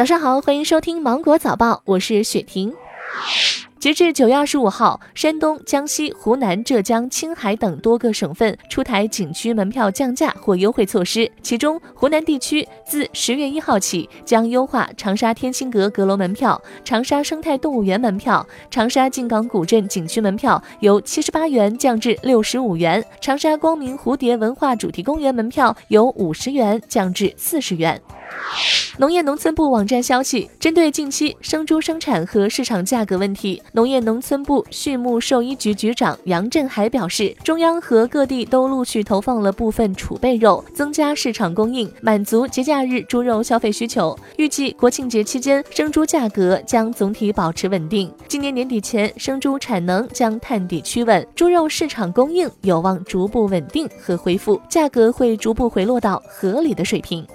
早上好，欢迎收听芒果早报，我是雪婷。截至九月二十五号，山东、江西、湖南、浙江、青海等多个省份出台景区门票降价或优惠措施。其中，湖南地区自十月一号起将优化长沙天心阁阁楼门票、长沙生态动物园门票、长沙靖港古镇景区门票由七十八元降至六十五元；长沙光明蝴蝶文化主题公园门票由五十元降至四十元。农业农村部网站消息，针对近期生猪生产和市场价格问题，农业农村部畜牧兽医局局长杨振海表示，中央和各地都陆续投放了部分储备肉，增加市场供应，满足节假日猪肉消费需求。预计国庆节期间，生猪价格将总体保持稳定。今年年底前，生猪产能将探底趋稳，猪肉市场供应有望逐步稳定和恢复，价格会逐步回落到合理的水平。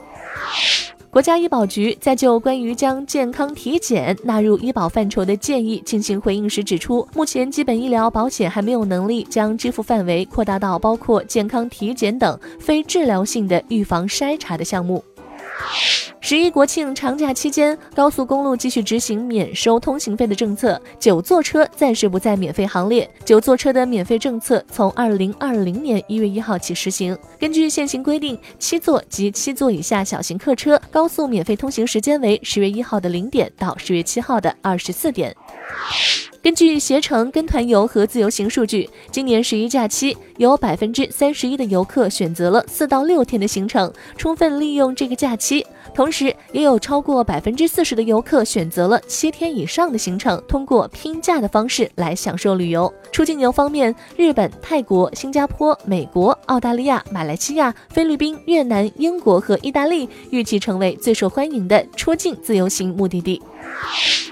国家医保局在就关于将健康体检纳入医保范畴的建议进行回应时指出，目前基本医疗保险还没有能力将支付范围扩大到包括健康体检等非治疗性的预防筛查的项目。十一国庆长假期间，高速公路继续执行免收通行费的政策，九座车暂时不在免费行列。九座车的免费政策从二零二零年一月一号起实行。根据现行规定，七座及七座以下小型客车高速免费通行时间为十月一号的零点到十月七号的二十四点。根据携程跟团游和自由行数据，今年十一假期有百分之三十一的游客选择了四到六天的行程，充分利用这个假期。同时，也有超过百分之四十的游客选择了七天以上的行程，通过拼假的方式来享受旅游。出境游方面，日本、泰国、新加坡、美国、澳大利亚、马来西亚、菲律宾、越南、英国和意大利预计成为最受欢迎的出境自由行目的地。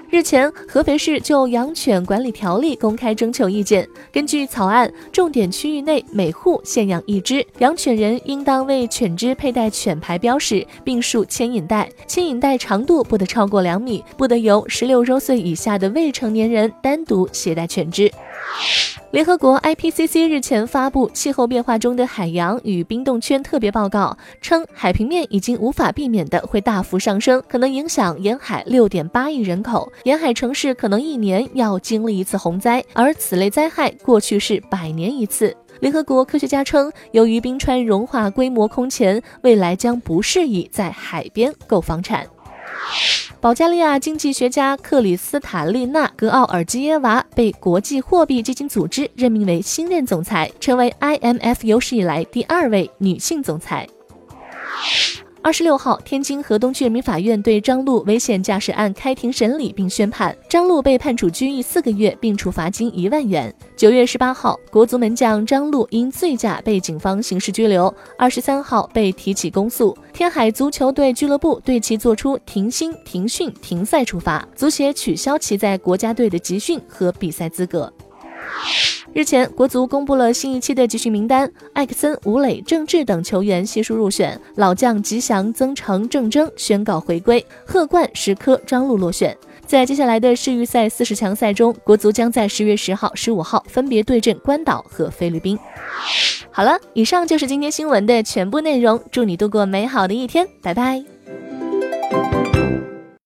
日前，合肥市就养犬管理条例公开征求意见。根据草案，重点区域内每户限养一只养犬人，应当为犬只佩戴犬牌标识，并束牵引带，牵引带长度不得超过两米，不得由十六周岁以下的未成年人单独携带犬只。联合国 IPCC 日前发布气候变化中的海洋与冰冻圈特别报告，称海平面已经无法避免的会大幅上升，可能影响沿海6.8亿人口，沿海城市可能一年要经历一次洪灾，而此类灾害过去是百年一次。联合国科学家称，由于冰川融化规模空前，未来将不适宜在海边购房产。保加利亚经济学家克里斯塔利娜·格奥尔基耶娃被国际货币基金组织任命为新任总裁，成为 IMF 有史以来第二位女性总裁。二十六号，天津河东区人民法院对张璐危险驾驶案开庭审理并宣判，张璐被判处拘役四个月，并处罚金一万元。九月十八号，国足门将张璐因醉驾被警方刑事拘留，二十三号被提起公诉。天海足球队俱乐部对其作出停薪、停训、停赛处罚，足协取消其在国家队的集训和比赛资格。日前，国足公布了新一期的集训名单，艾克森、吴磊、郑智等球员悉数入选，老将吉祥、曾诚、郑铮宣告回归，贺冠、石科、张璐落选。在接下来的世预赛四十强赛中，国足将在十月十号、十五号分别对阵关岛和菲律宾。好了，以上就是今天新闻的全部内容，祝你度过美好的一天，拜拜。